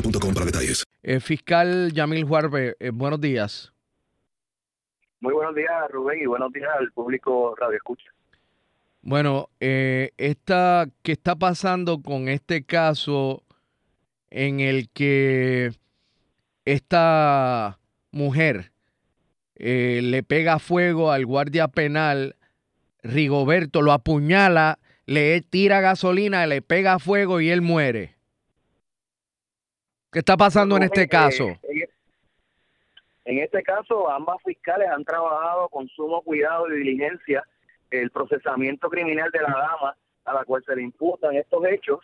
boostmobile.com para detalles. Eh, fiscal Yamil Juarbe, eh, buenos días. Muy buenos días, Rubén, y buenos días al público Radio Escucha. Bueno, eh, esta, ¿qué está pasando con este caso en el que esta mujer eh, le pega fuego al guardia penal, Rigoberto lo apuñala, le tira gasolina, le pega fuego y él muere? ¿Qué está pasando en este caso? eh, en- este caso, ambas fiscales han trabajado con sumo cuidado y diligencia el procesamiento criminal de la dama a la cual se le imputan estos hechos.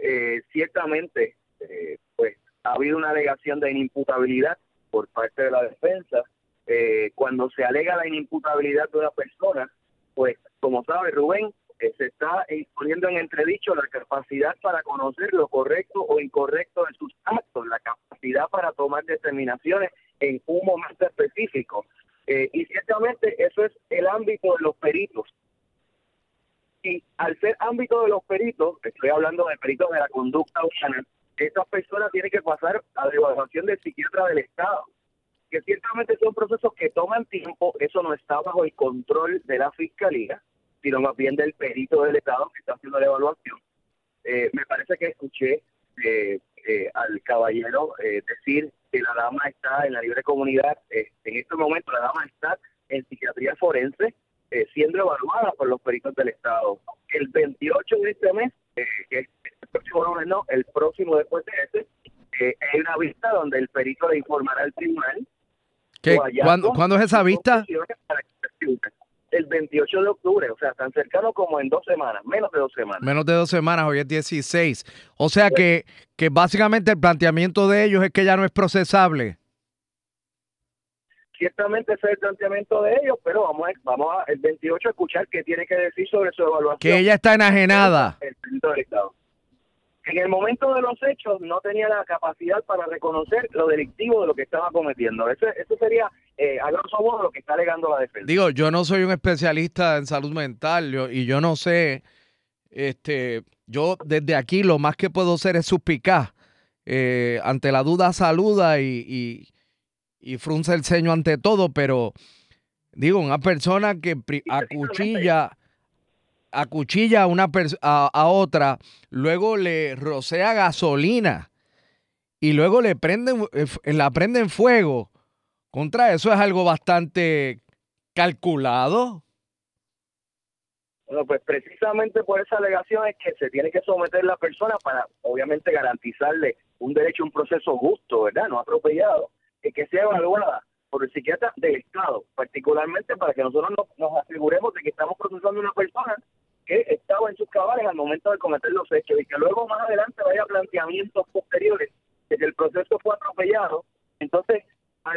Eh, ciertamente, eh, pues ha habido una alegación de inimputabilidad por parte de la defensa. Eh, cuando se alega la inimputabilidad de una persona, pues como sabe Rubén, se está poniendo en entredicho la capacidad para conocer lo correcto o incorrecto de sus actos, la capacidad para tomar determinaciones en un momento específico. Eh, y ciertamente eso es el ámbito de los peritos. Y al ser ámbito de los peritos, estoy hablando de peritos de la conducta humana, estas personas tienen que pasar a la evaluación del psiquiatra del Estado que ciertamente son procesos que toman tiempo, eso no está bajo el control de la fiscalía, sino más bien del perito del Estado que está haciendo la evaluación. Eh, me parece que escuché eh, eh, al caballero eh, decir que la dama está en la libre comunidad. Eh, en este momento la dama está en psiquiatría forense eh, siendo evaluada por los peritos del Estado. El 28 de este mes, que es el próximo lunes, no, el próximo después de ese, eh, hay una vista donde el perito le informará al tribunal ¿Qué? ¿Cuándo, cuándo es esa vista? El 28 de octubre, o sea, tan cercano como en dos semanas, menos de dos semanas. Menos de dos semanas, hoy es 16. O sea que, que básicamente el planteamiento de ellos es que ya no es procesable. Ciertamente ese es el planteamiento de ellos, pero vamos a, vamos a el 28 a escuchar qué tiene que decir sobre su evaluación. Que ella está enajenada. El Estado. En el momento de los hechos no tenía la capacidad para reconocer lo delictivo de lo que estaba cometiendo. Eso, eso sería, eh, a grosso modo, lo que está alegando la defensa. Digo, yo no soy un especialista en salud mental yo- y yo no sé, este, yo desde aquí lo más que puedo hacer es suspicaz. Eh, ante la duda saluda y, y, y frunce el ceño ante todo, pero digo, una persona que acuchilla, acuchilla a una a, a otra, luego le rocea gasolina y luego le prenden, eh, f- la prenden fuego. Contra eso es algo bastante calculado. Bueno, pues precisamente por esa alegación es que se tiene que someter la persona para, obviamente, garantizarle un derecho un proceso justo, ¿verdad? No atropellado, y que sea evaluada por el psiquiatra del Estado, particularmente para que nosotros nos, nos aseguremos de que estamos procesando una persona que estaba en sus cabales al momento de cometer los hechos y que luego más adelante vaya planteamientos posteriores de que el proceso fue atropellado, entonces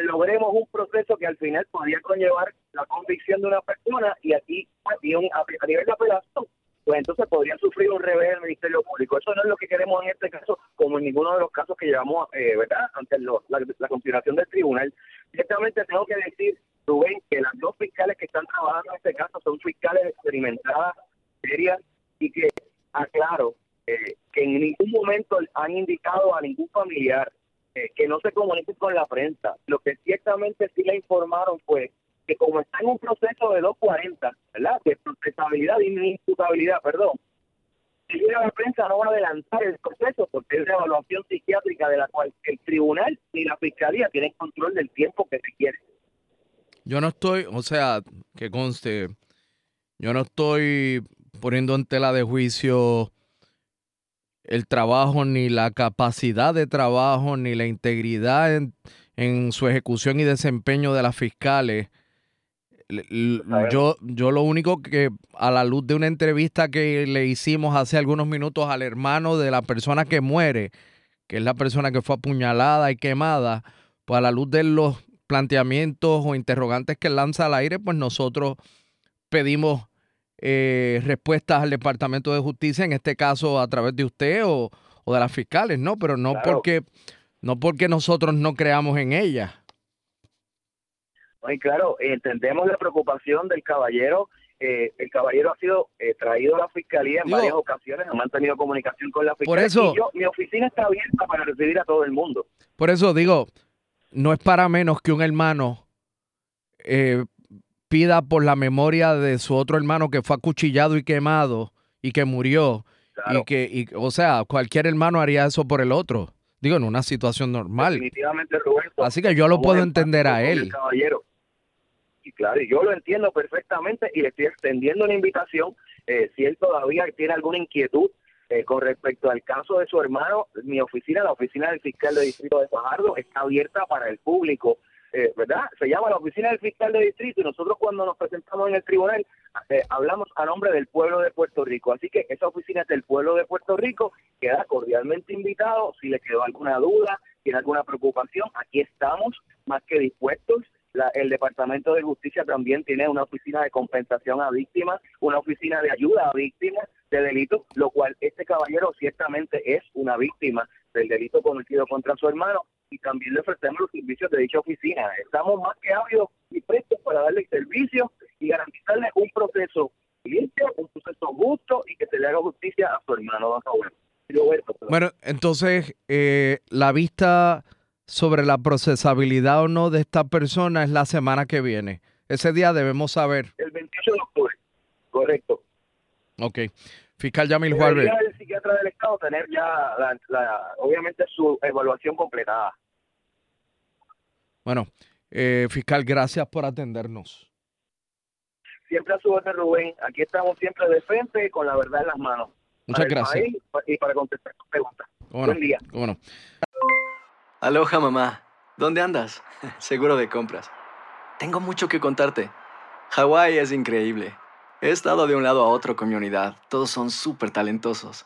logremos un proceso que al final podría conllevar la convicción de una persona y aquí a nivel de apelación pues entonces podría sufrir un revés del Ministerio Público. Eso no es lo que queremos en este caso, como en ninguno de los casos que llevamos, eh, ¿verdad?, ante la, la continuación del tribunal. Ciertamente tengo que decir, Rubén, que las dos fiscales que están trabajando en este caso son fiscales experimentadas, serias, y que, aclaro, eh, que en ningún momento han indicado a ningún familiar eh, que no se comunique con la prensa. Lo que ciertamente sí le informaron fue que como está en un proceso de 240, ¿verdad? De procesabilidad y imputabilidad, perdón, si llega la prensa no va a adelantar el proceso porque es de evaluación psiquiátrica de la cual el tribunal ni la fiscalía tienen control del tiempo que se quiere. Yo no estoy, o sea, que conste, yo no estoy poniendo en tela de juicio el trabajo, ni la capacidad de trabajo, ni la integridad en, en su ejecución y desempeño de las fiscales. Yo, yo lo único que a la luz de una entrevista que le hicimos hace algunos minutos al hermano de la persona que muere, que es la persona que fue apuñalada y quemada, pues a la luz de los planteamientos o interrogantes que lanza al aire, pues nosotros pedimos eh, respuestas al Departamento de Justicia, en este caso a través de usted o, de las fiscales, ¿no? Pero no porque no porque nosotros no creamos en ellas. Y claro, entendemos la preocupación del caballero. Eh, el caballero ha sido eh, traído a la fiscalía en varias ocasiones, ha mantenido comunicación con la fiscalía. Por eso, mi oficina está abierta para recibir a todo el mundo. Por eso digo, no es para menos que un hermano eh, pida por la memoria de su otro hermano que fue acuchillado y quemado y que murió. Y que, y, o sea, cualquier hermano haría eso por el otro. Digo, en una situación normal. Definitivamente, Rubén. Así que yo lo puedo entender a él. caballero y claro, yo lo entiendo perfectamente y le estoy extendiendo una invitación. Eh, si él todavía tiene alguna inquietud eh, con respecto al caso de su hermano, mi oficina, la oficina del fiscal de distrito de Fajardo, está abierta para el público. Eh, ¿Verdad? Se llama la oficina del fiscal de distrito y nosotros cuando nos presentamos en el tribunal hablamos a nombre del pueblo de Puerto Rico. Así que esa oficina es del pueblo de Puerto Rico, queda cordialmente invitado. Si le quedó alguna duda, tiene alguna preocupación, aquí estamos más que dispuestos el Departamento de Justicia también tiene una oficina de compensación a víctimas, una oficina de ayuda a víctimas de delitos, lo cual este caballero ciertamente es una víctima del delito cometido contra su hermano y también le ofrecemos los servicios de dicha oficina. Estamos más que ávidos y prestos para darle servicio y garantizarle un proceso limpio, un proceso justo y que se le haga justicia a su hermano, don Bueno, entonces, eh, la vista sobre la procesabilidad o no de esta persona es la semana que viene. Ese día debemos saber. El 28 de octubre, correcto. Ok. Fiscal Yamil Juárez. Psiquiatra del Estado tener ya, obviamente, su evaluación completada. Bueno, eh, fiscal, gracias por atendernos. Siempre a su orden, Rubén. Aquí estamos siempre de frente con la verdad en las manos. Muchas gracias. y para contestar tus preguntas. Buen día. ¿Cómo no? Aloha mamá, ¿dónde andas? Seguro de compras. Tengo mucho que contarte. Hawái es increíble. He estado de un lado a otro con mi unidad. Todos son súper talentosos.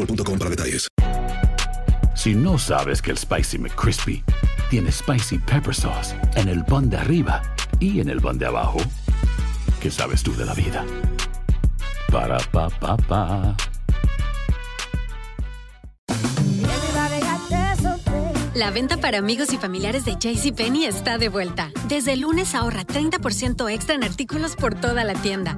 para detalles. Si no sabes que el Spicy McCrispy tiene Spicy Pepper Sauce en el pan de arriba y en el pan de abajo, ¿qué sabes tú de la vida? Para, pa, pa, pa. La venta para amigos y familiares de JCPenney está de vuelta. Desde el lunes ahorra 30% extra en artículos por toda la tienda.